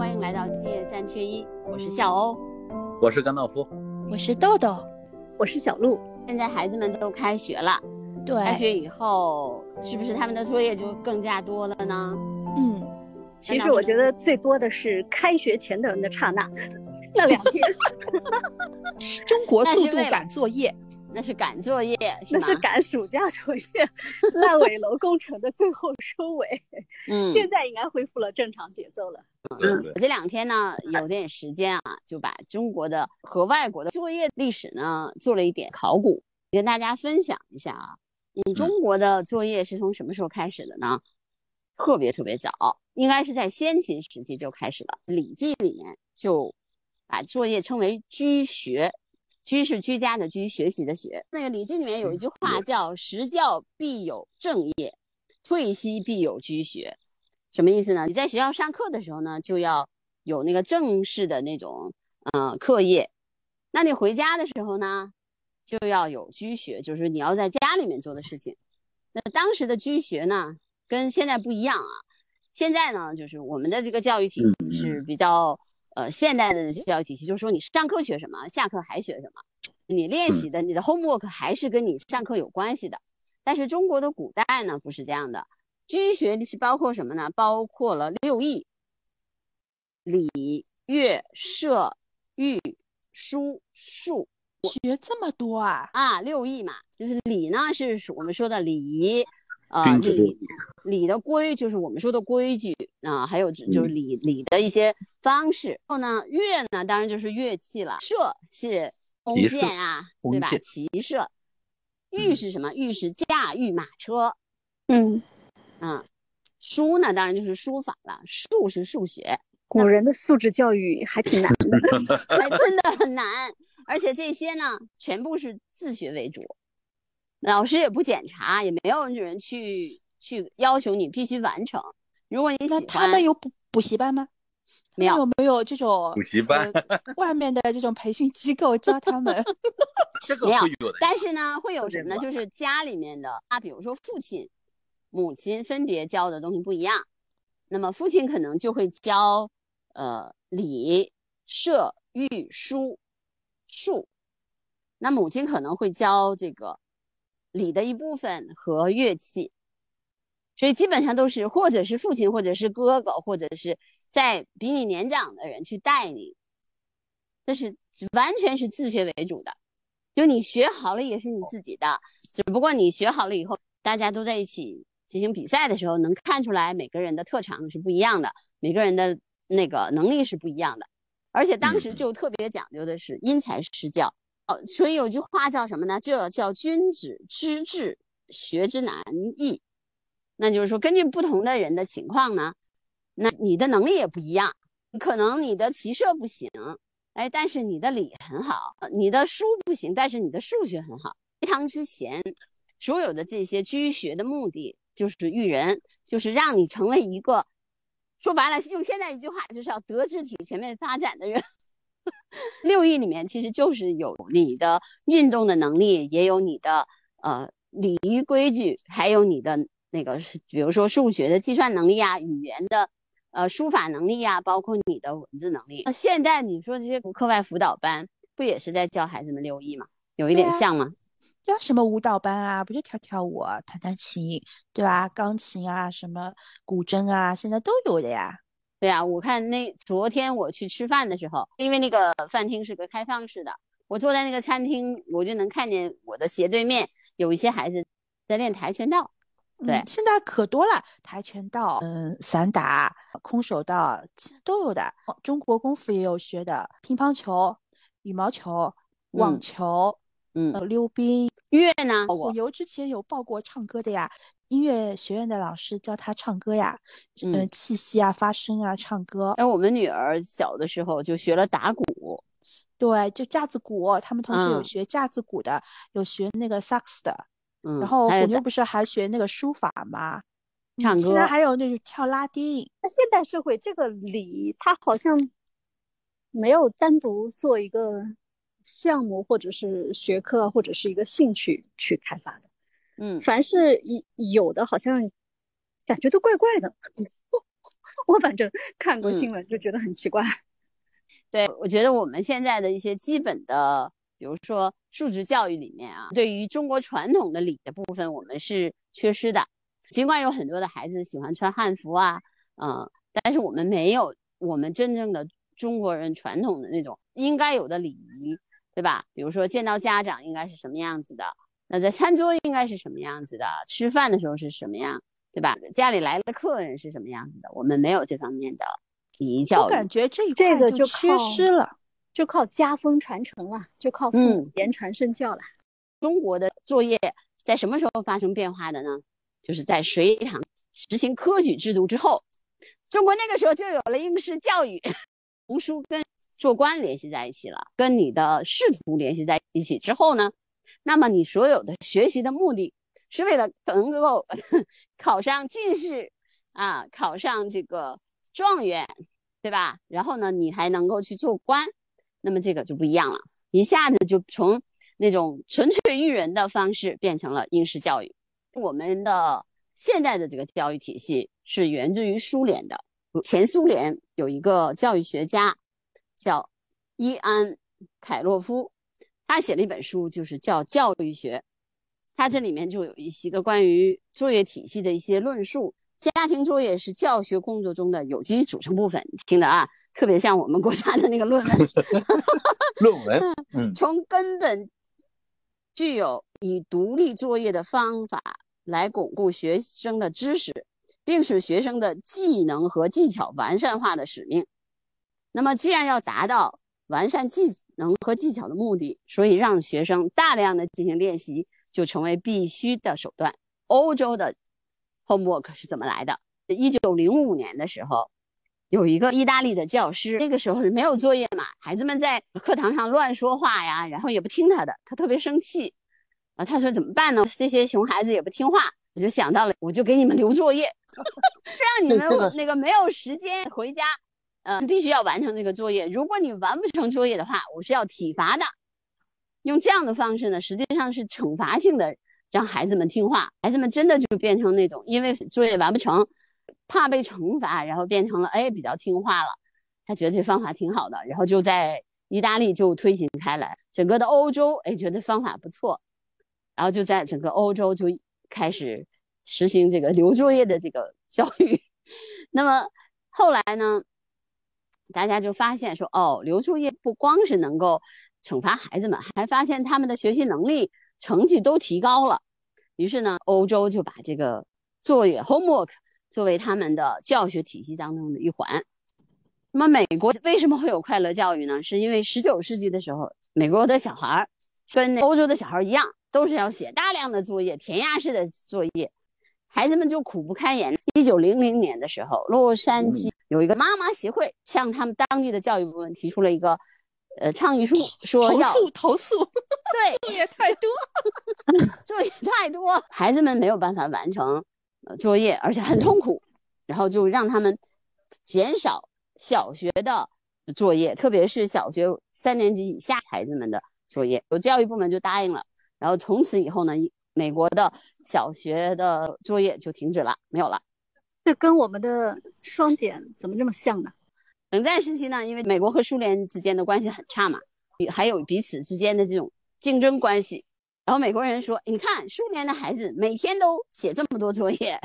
欢迎来到今夜三缺一，我是笑欧，我是甘道夫，我是豆豆，我是小鹿。现在孩子们都开学了，对，开学以后是不是他们的作业就更加多了呢？嗯，其实我觉得最多的是开学前的那刹那，那两天，中国速度赶作业。那是赶作业，那是赶暑假作业，烂尾楼工程的最后收尾。嗯，现在应该恢复了正常节奏了。嗯，我这两天呢有点时间啊，就把中国的和外国的作业历史呢做了一点考古，跟大家分享一下啊。你，中国的作业是从什么时候开始的呢？特别特别早，应该是在先秦时期就开始了，《礼记》里面就把作业称为居学。居是居家的居，学习的学。那个《礼记》里面有一句话叫“时教必有正业，退息必有居学”，什么意思呢？你在学校上课的时候呢，就要有那个正式的那种嗯课业；那你回家的时候呢，就要有居学，就是你要在家里面做的事情。那当时的居学呢，跟现在不一样啊。现在呢，就是我们的这个教育体系是比较。呃，现代的教育体系就是说，你上课学什么，下课还学什么，你练习的，你的 homework 还是跟你上课有关系的。但是中国的古代呢，不是这样的。军学是包括什么呢？包括了六艺：礼、乐、射、御、书、数。学这么多啊？啊，六艺嘛，就是礼呢，是我们说的礼仪。啊，礼礼的规就是我们说的规矩啊，还有就是礼礼的一些方式。然后呢，乐呢，当然就是乐器了。射是弓箭啊，对吧？骑射。御是什么？御是驾驭马车。嗯嗯。书呢，当然就是书法了。数是数学。古人的素质教育还挺难的，还真的很难。而且这些呢，全部是自学为主。老师也不检查，也没有人去去要求你必须完成。如果你喜欢，他们有补补习班吗？没有，没有这种补习班，外面的这种培训机构教他们。这个没有，但是呢，会有什么呢？就是家里面的啊，比如说父亲、母亲分别教的东西不一样。那么父亲可能就会教呃礼、射、御、书、数，那母亲可能会教这个。礼的一部分和乐器，所以基本上都是或者是父亲，或者是哥哥，或者是在比你年长的人去带你，这是完全是自学为主的。就你学好了也是你自己的，只不过你学好了以后，大家都在一起进行比赛的时候，能看出来每个人的特长是不一样的，每个人的那个能力是不一样的，而且当时就特别讲究的是因材施教。所以有句话叫什么呢？就叫君子知治，学之难易。那就是说，根据不同的人的情况呢，那你的能力也不一样。可能你的骑射不行，哎，但是你的礼很好；你的书不行，但是你的数学很好。隋唐之前，所有的这些居学的目的就是育人，就是让你成为一个，说白了，用现在一句话，就是要德智体全面发展的人。六艺里面其实就是有你的运动的能力，也有你的呃礼仪规矩，还有你的那个，比如说数学的计算能力啊，语言的呃书法能力啊，包括你的文字能力。那现在你说这些课外辅导班，不也是在教孩子们六艺吗？有一点像吗？教什么舞蹈班啊？不就跳跳舞、弹弹琴，对吧？钢琴啊，什么古筝啊，现在都有的呀。对啊，我看那昨天我去吃饭的时候，因为那个饭厅是个开放式的，我坐在那个餐厅，我就能看见我的斜对面有一些孩子在练跆拳道。对，现在可多了，跆拳道、嗯，散打、空手道，其实都有的。中国功夫也有学的，乒乓球、羽毛球、网球，嗯，溜冰。乐呢？我游之前有报过唱歌的呀。音乐学院的老师教他唱歌呀，嗯，气息啊，发声啊，唱歌。哎，我们女儿小的时候就学了打鼓，对，就架子鼓。他们同学有学架子鼓的，有学那个萨克斯的。嗯，然后虎妞不是还学那个书法吗？唱歌。现在还有那种跳拉丁。那现代社会这个礼，它好像没有单独做一个项目，或者是学科，或者是一个兴趣去开发的。嗯，凡是有有的，好像感觉都怪怪的。我反正看过新闻就觉得很奇怪。对，我觉得我们现在的一些基本的，比如说素质教育里面啊，对于中国传统的礼的部分，我们是缺失的。尽管有很多的孩子喜欢穿汉服啊，嗯，但是我们没有我们真正的中国人传统的那种应该有的礼仪，对吧？比如说见到家长应该是什么样子的，那在餐桌应该是什么样子的，吃饭的时候是什么样，对吧？家里来的客人是什么样子的，我们没有这方面的。礼仪教育，我感觉这一这个就缺失了，就靠家风传承了，就靠父母言传身教了。中国的作业在什么时候发生变化的呢？就是在隋唐实行科举制度之后，中国那个时候就有了应试教育，读书跟做官联系在一起了，跟你的仕途联系在一起之后呢，那么你所有的学习的目的是为了能够 考上进士啊，考上这个。状元，对吧？然后呢，你还能够去做官，那么这个就不一样了，一下子就从那种纯粹育人的方式变成了应试教育。我们的现在的这个教育体系是源自于苏联的，前苏联有一个教育学家叫伊安·凯洛夫，他写了一本书，就是叫《教育学》，他这里面就有一些个关于作业体系的一些论述。家庭作业是教学工作中的有机组成部分，听的啊，特别像我们国家的那个论文。论文，嗯，从根本具有以独立作业的方法来巩固学生的知识，并使学生的技能和技巧完善化的使命。那么，既然要达到完善技能和技巧的目的，所以让学生大量的进行练习就成为必须的手段。欧洲的。Homework 是怎么来的？一九零五年的时候，有一个意大利的教师，那个时候是没有作业嘛，孩子们在课堂上乱说话呀，然后也不听他的，他特别生气啊。他说怎么办呢？这些熊孩子也不听话，我就想到了，我就给你们留作业，让你们那个没有时间回家，嗯，必须要完成这个作业。如果你完不成作业的话，我是要体罚的。用这样的方式呢，实际上是惩罚性的。让孩子们听话，孩子们真的就变成那种，因为作业完不成，怕被惩罚，然后变成了哎比较听话了。他觉得这方法挺好的，然后就在意大利就推行开来，整个的欧洲哎觉得方法不错，然后就在整个欧洲就开始实行这个留作业的这个教育。那么后来呢，大家就发现说，哦，留作业不光是能够惩罚孩子们，还发现他们的学习能力。成绩都提高了，于是呢，欧洲就把这个作业 homework 作为他们的教学体系当中的一环。那么，美国为什么会有快乐教育呢？是因为十九世纪的时候，美国的小孩儿跟欧洲的小孩一样，都是要写大量的作业，填鸭式的作业，孩子们就苦不堪言。一九零零年的时候，洛杉矶有一个妈妈协会向他们当地的教育部门提出了一个。呃，倡议书说要投诉投诉，对，作业太多，作业太多，孩子们没有办法完成作业，而且很痛苦，然后就让他们减少小学的作业，特别是小学三年级以下孩子们的作业。有教育部门就答应了，然后从此以后呢，美国的小学的作业就停止了，没有了。这跟我们的双减怎么这么像呢？冷战时期呢，因为美国和苏联之间的关系很差嘛，还有彼此之间的这种竞争关系。然后美国人说：“你看，苏联的孩子每天都写这么多作业，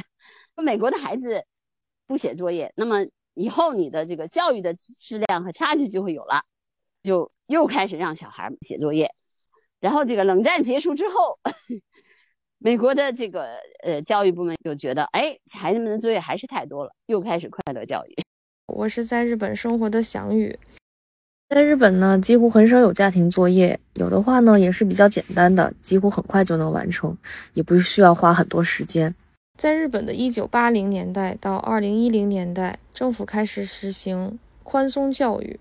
美国的孩子不写作业，那么以后你的这个教育的质量和差距就会有了。”就又开始让小孩写作业。然后这个冷战结束之后，美国的这个呃教育部门就觉得，哎，孩子们的作业还是太多了，又开始快乐教育。我是在日本生活的翔宇，在日本呢，几乎很少有家庭作业，有的话呢，也是比较简单的，几乎很快就能完成，也不需要花很多时间。在日本的一九八零年代到二零一零年代，政府开始实行宽松教育。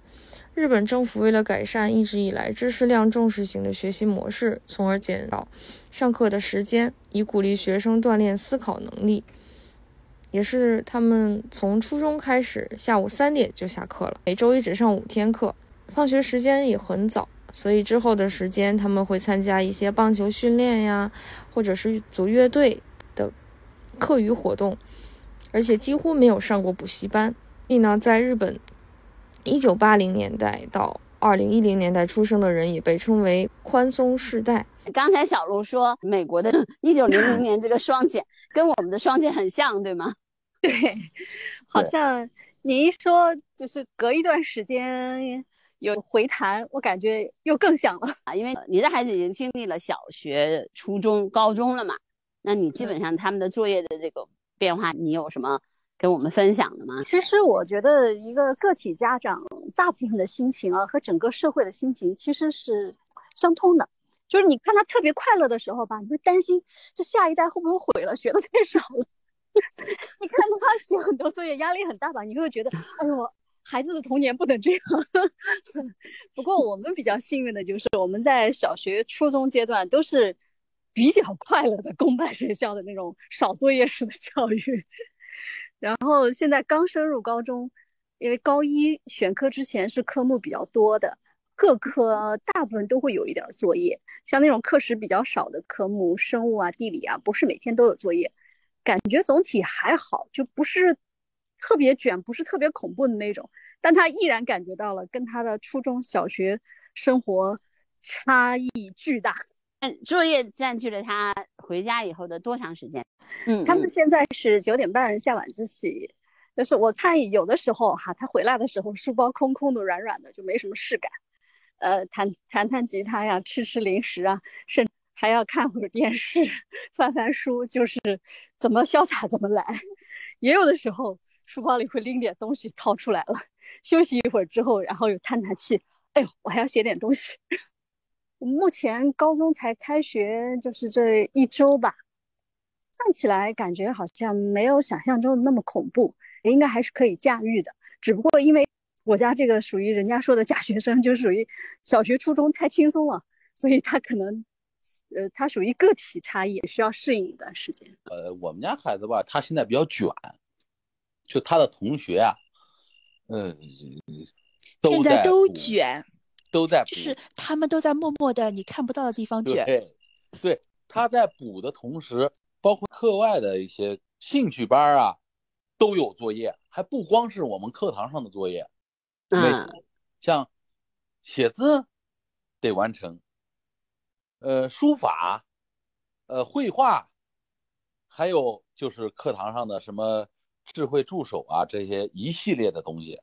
日本政府为了改善一直以来知识量重视型的学习模式，从而减少上课的时间，以鼓励学生锻炼思考能力。也是他们从初中开始，下午三点就下课了，每周一只上五天课，放学时间也很早，所以之后的时间他们会参加一些棒球训练呀，或者是组乐队的课余活动，而且几乎没有上过补习班。所以呢，在日本，一九八零年代到二零一零年代出生的人也被称为宽松世代。刚才小鹿说，美国的 一九零零年这个双减跟我们的双减很像，对吗？对，好像你一说，就是隔一段时间有回弹，我感觉又更像了 啊。因为你的孩子已经经历了小学、初中、高中了嘛，那你基本上他们的作业的这个变化，你有什么跟我们分享的吗？其实我觉得一个个体家长大部分的心情啊，和整个社会的心情其实是相通的。就是你看他特别快乐的时候吧，你会担心这下一代会不会毁了，学的太少了。你看他写很多作业，压力很大吧？你会觉得，哎呦，孩子的童年不能这样。不过我们比较幸运的就是，我们在小学、初中阶段都是比较快乐的公办学校的那种少作业式的教育。然后现在刚升入高中，因为高一选科之前是科目比较多的。各科大部分都会有一点作业，像那种课时比较少的科目，生物啊、地理啊，不是每天都有作业。感觉总体还好，就不是特别卷，不是特别恐怖的那种。但他依然感觉到了跟他的初中小学生活差异巨大。作业占据了他回家以后的多长时间？嗯，他们现在是九点半下晚自习，就是我看有的时候哈，他回来的时候书包空空的、软软的，就没什么事干。呃，弹弹弹吉他呀，吃吃零食啊，甚还要看会儿电视，翻翻书，就是怎么潇洒怎么来。也有的时候，书包里会拎点东西掏出来了，休息一会儿之后，然后又叹叹气，哎呦，我还要写点东西。目前高中才开学，就是这一周吧，看起来感觉好像没有想象中的那么恐怖，应该还是可以驾驭的。只不过因为我家这个属于人家说的假学生，就属于小学、初中太轻松了，所以他可能，呃，他属于个体差异，需要适应一段时间。呃，我们家孩子吧，他现在比较卷，就他的同学啊，嗯，现在都卷，都在，就是他们都在默默的你看不到的地方卷。对，对，他在补的同时，包括课外的一些兴趣班啊，都有作业，还不光是我们课堂上的作业。嗯，像写字得完成，呃，书法，呃，绘画，还有就是课堂上的什么智慧助手啊，这些一系列的东西，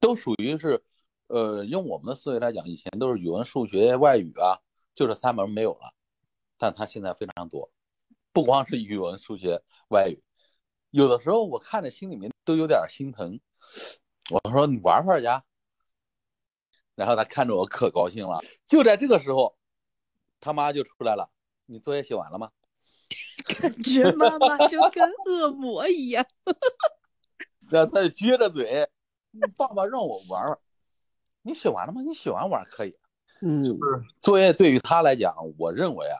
都属于是，呃，用我们的思维来讲，以前都是语文、数学、外语啊，就这三门没有了，但他现在非常多，不光是语文、数学、外语，有的时候我看着心里面都有点心疼。我说你玩会儿去，然后他看着我可高兴了。就在这个时候，他妈就出来了：“你作业写完了吗？”感觉妈妈就跟恶魔一样。然后他就撅着嘴：“爸爸让我玩玩，你写完了吗？你写完玩可以。”嗯，就是作业对于他来讲，我认为啊，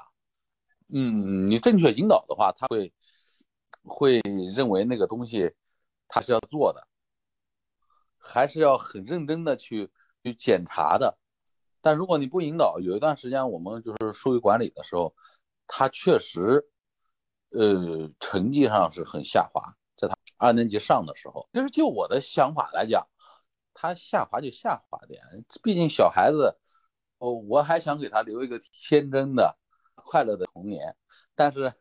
嗯，你正确引导的话，他会会认为那个东西他是要做的。还是要很认真的去去检查的，但如果你不引导，有一段时间我们就是疏于管理的时候，他确实，呃，成绩上是很下滑。在他二年级上的时候，其实就我的想法来讲，他下滑就下滑点，毕竟小孩子，哦，我还想给他留一个天真的、快乐的童年。但是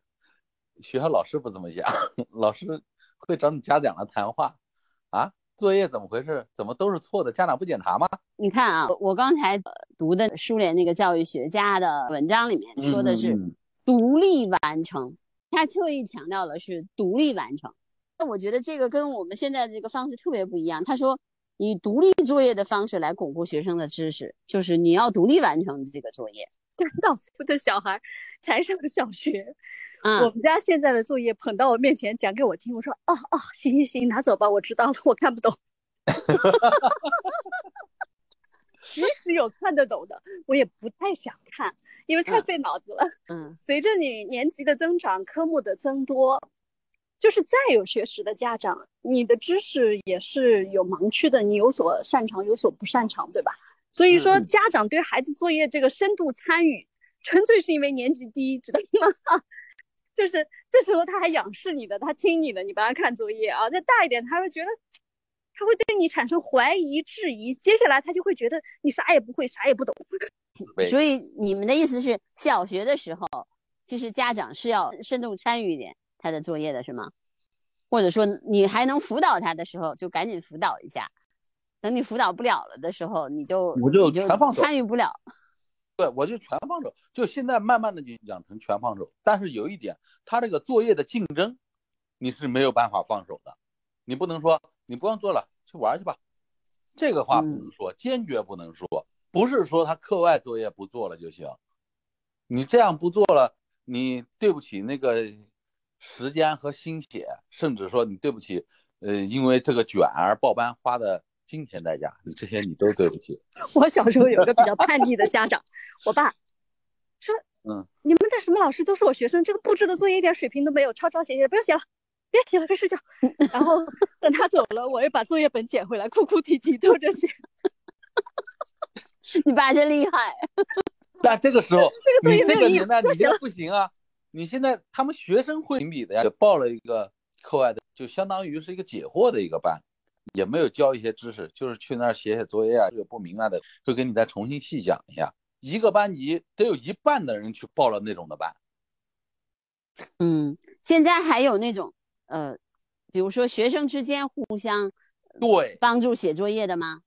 学校老师不这么想，老师会找你家长来谈话，啊。作业怎么回事？怎么都是错的？家长不检查吗？你看啊，我刚才读的苏联那个教育学家的文章里面说的是独立完成，他特意强调的是独立完成。那我觉得这个跟我们现在这个方式特别不一样。他说以独立作业的方式来巩固学生的知识，就是你要独立完成这个作业。甘道夫的小孩才上小学，我们家现在的作业捧到我面前讲给我听，我说哦哦，行行行，拿走吧，我知道了，我看不懂。即使有看得懂的，我也不太想看，因为太费脑子了。嗯，随着你年级的增长，科目的增多，就是再有学识的家长，你的知识也是有盲区的，你有所擅长，有所不擅长，对吧？所以说，家长对孩子作业这个深度参与，纯粹是因为年级低，知道吗？就是这时候他还仰视你的，他听你的，你帮他看作业啊。再大一点，他会觉得他会对你产生怀疑、质疑，接下来他就会觉得你啥也不会，啥也不懂。所以你们的意思是，小学的时候，其实家长是要深度参与一点他的作业的，是吗？或者说你还能辅导他的时候，就赶紧辅导一下；等你辅导不了了的时候，你就我就全放手参与不了。对，我就全放手，就现在慢慢的就养成全放手。但是有一点，他这个作业的竞争，你是没有办法放手的，你不能说你不用做了，去玩去吧，这个话不能说，坚决不能说。不是说他课外作业不做了就行，你这样不做了，你对不起那个时间和心血，甚至说你对不起，呃，因为这个卷而报班花的金钱代价，你这些你都对不起。我小时候有个比较叛逆的家长，我爸 说：“嗯，你们的什么老师都是我学生，这个布置的作业一点水平都没有，抄抄写写，不用写了，别写了，快睡觉。”然后等他走了，我又把作业本捡回来，哭哭啼啼偷着写。你爸真厉害。但这个时候，这个作业你这个没有意义年代你这不行啊！你现在他们学生会评比的呀，也报了一个课外的，就相当于是一个解惑的一个班，也没有教一些知识，就是去那儿写写作业啊，这个不明白的会给你再重新细讲一下。一个班级得有一半的人去报了那种的班，嗯，现在还有那种呃，比如说学生之间互相对，帮助写作业的吗？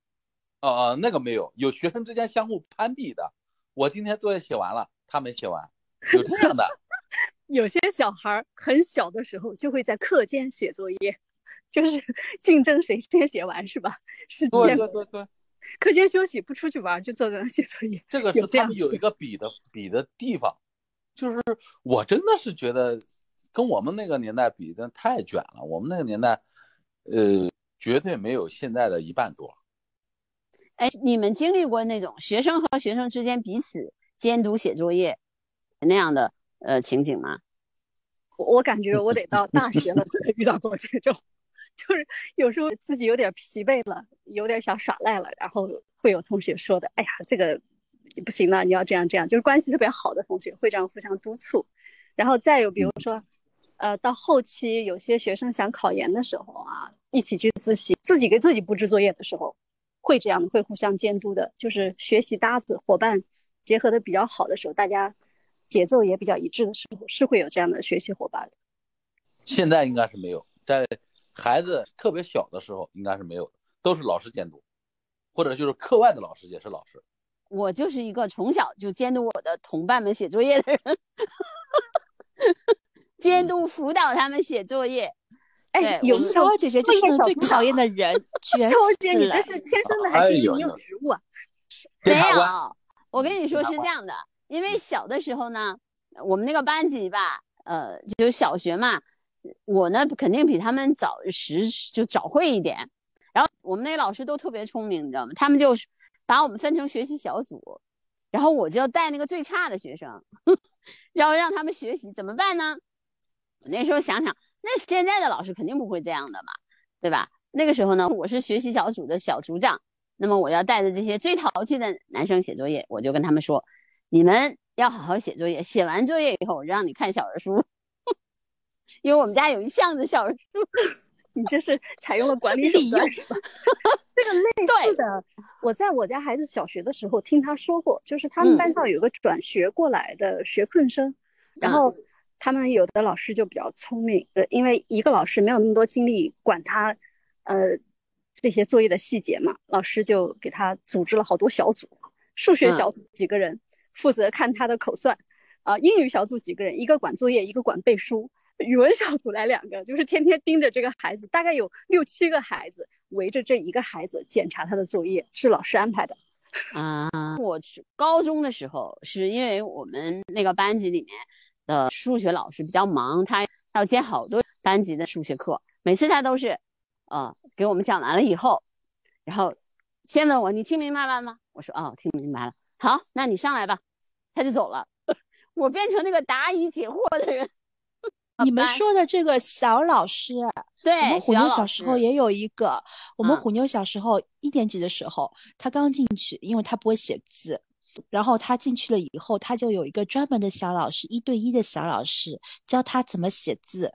呃，那个没有，有学生之间相互攀比的。我今天作业写完了，他没写完，有这样的。有些小孩很小的时候就会在课间写作业，就是 竞争谁先写完，是吧？是这样对对对，课间休息不出去玩，就坐在那写作业。这个是他们有一个比的比的地方，就是我真的是觉得跟我们那个年代比，真的太卷了。我们那个年代，呃，绝对没有现在的一半多。哎，你们经历过那种学生和学生之间彼此监督写作业那样的呃情景吗？我我感觉我得到大学了才 遇到过这种，就是有时候自己有点疲惫了，有点想耍赖了，然后会有同学说的：“哎呀，这个不行了，你要这样这样。”就是关系特别好的同学会这样互相督促。然后再有比如说，呃，到后期有些学生想考研的时候啊，一起去自习，自己给自己布置作业的时候，会这样的，会互相监督的，就是学习搭子伙伴结合的比较好的时候，大家节奏也比较一致的时候，是会有这样的学习伙伴的。现在应该是没有，在孩子特别小的时候应该是没有的，都是老师监督，或者就是课外的老师也是老师。我就是一个从小就监督我的同伴们写作业的人，监督辅导他们写作业。哎，有有小姐姐就是最讨厌的人，卷超姐，死了你这。是天生的还是因为你有植物啊？没有，我跟你说是这样的，因为小的时候呢，我们那个班级吧，呃，就是小学嘛，我呢肯定比他们早十就早会一点。然后我们那老师都特别聪明，你知道吗？他们就是把我们分成学习小组，然后我就要带那个最差的学生，然后让他们学习，怎么办呢？我那时候想想，那现在的老师肯定不会这样的嘛，对吧？那个时候呢，我是学习小组的小组长。那么我要带着这些最淘气的男生写作业，我就跟他们说：“你们要好好写作业，写完作业以后，我让你看小人书，因为我们家有一箱子小人书。你这是采用了管理手段是吧？这个类似的，我在我家孩子小学的时候听他说过，就是他们嗯班上有个转学过来的学困生，然后他们有的老师就比较聪明，呃，因为一个老师没有那么多精力管他，呃，这些作业的细节嘛，老师就给他组织了好多小组，数学嗯小组几个人负责看他的口算，啊、英语小组几个人，一个管作业，一个管背书。语文小组来两个，就是天天盯着这个孩子，大概有六七个孩子围着这一个孩子检查他的作业，是老师安排的。啊，我高中的时候，是因为我们那个班级里面的数学老师比较忙，他要接好多班级的数学课，每次他都是，呃，给我们讲完了以后，然后先问我你听明白了吗？我说哦，听明白了。好，那你上来吧，他就走了，我变成那个答疑解惑的人。你们说的这个小老师，对，我们虎妞小时候也有一个。我们嗯虎妞小时候一年级的时候，她刚进去，因为她不会写字，然后她进去了以后，她就有一个专门的小老师，一对一的小老师教她怎么写字。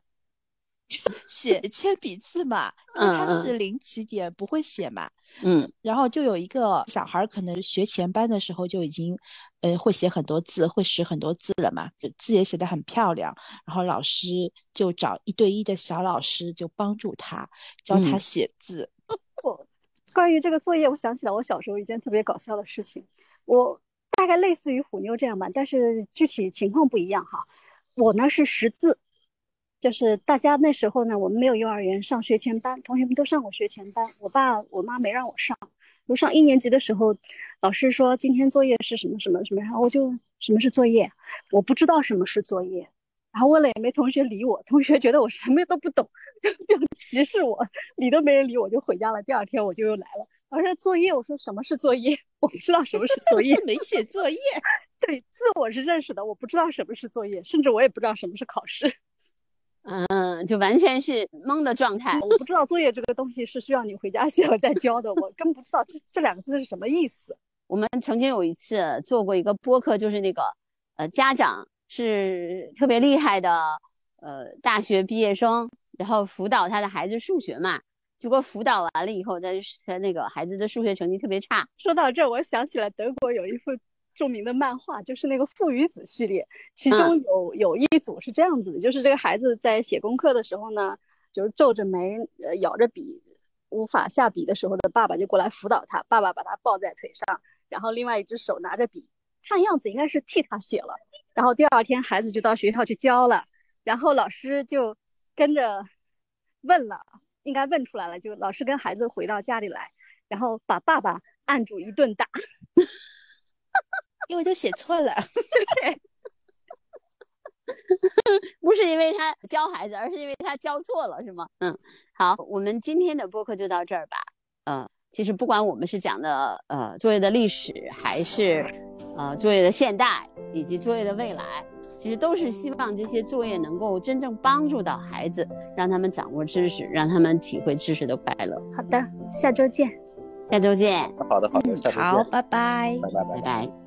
写铅笔字嘛，因为他是零起点，不会写嘛。嗯，然后就有一个小孩，可能学前班的时候就已经，呃，会写很多字，会识很多字了嘛，字也写得很漂亮。然后老师就找一对一的小老师，就帮助他教他写字。我 关于这个作业，我想起来我小时候一件特别搞笑的事情，我大概类似于虎妞这样吧，但是具体情况不一样哈。我呢是识字。就是大家那时候呢，我们没有幼儿园上学前班，同学们都上过学前班。我爸我妈没让我上。我上一年级的时候，老师说今天作业是什么什么什么，然后我就什么是作业，我不知道什么是作业。然后问了也没同学理我，同学觉得我什么都不懂，就歧视我，理都没人理我，就回家了。第二天我就又来了，老师作业，我说什么是作业？我不知道什么是作业，没写作业。对字我是认识的，我不知道什么是作业，甚至我也不知道什么是考试。嗯，就完全是懵的状态。我不知道作业这个东西是需要你回家 写了再交的，我根本不知道这这两个字是什么意思。我们曾经有一次做过一个播客，就是那个呃家长是特别厉害的呃大学毕业生，然后辅导他的孩子数学嘛，结果辅导完了以后，他他那个孩子的数学成绩特别差。说到这，我想起来德国有一幅。著名的漫画就是那个《父与子》系列，其中有有一组是这样子的，就是这个孩子在写功课的时候呢，就是皱着眉，呃，咬着笔，无法下笔的时候的爸爸就过来辅导他，爸爸把他抱在腿上，然后另外一只手拿着笔，看样子应该是替他写了。然后第二天孩子就到学校去交了，然后老师就跟着问了，应该问出来了，就老师跟孩子回到家里来，然后把爸爸按住一顿打。因为都写错了，不是因为他教孩子，而是因为他教错了，是吗？嗯，好，我们今天的播客就到这儿吧。嗯，其实不管我们是讲的呃作业的历史，还是呃作业的现代，以及作业的未来，其实都是希望这些作业能够真正帮助到孩子，让他们掌握知识，让他们体会知识的快乐。好的，下周见，下周见。好的，好的，下周见。好，拜拜，拜拜，拜拜。